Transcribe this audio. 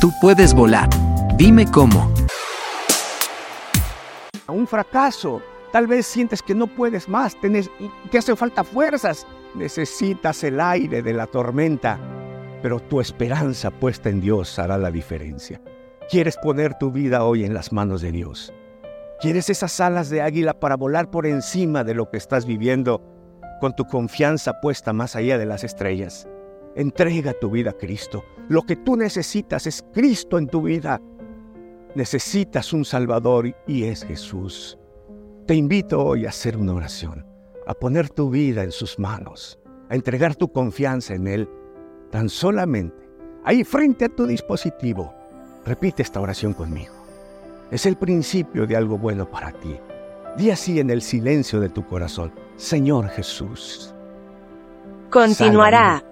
Tú puedes volar. Dime cómo. Un fracaso. Tal vez sientes que no puedes más, te hacen falta fuerzas, necesitas el aire de la tormenta, pero tu esperanza puesta en Dios hará la diferencia. Quieres poner tu vida hoy en las manos de Dios. Quieres esas alas de águila para volar por encima de lo que estás viviendo con tu confianza puesta más allá de las estrellas. Entrega tu vida a Cristo. Lo que tú necesitas es Cristo en tu vida. Necesitas un Salvador y es Jesús. Te invito hoy a hacer una oración, a poner tu vida en sus manos, a entregar tu confianza en Él, tan solamente, ahí frente a tu dispositivo Repite esta oración conmigo. Es el principio de algo bueno para ti. Di así en el silencio de tu corazón, Señor Jesús. Continuará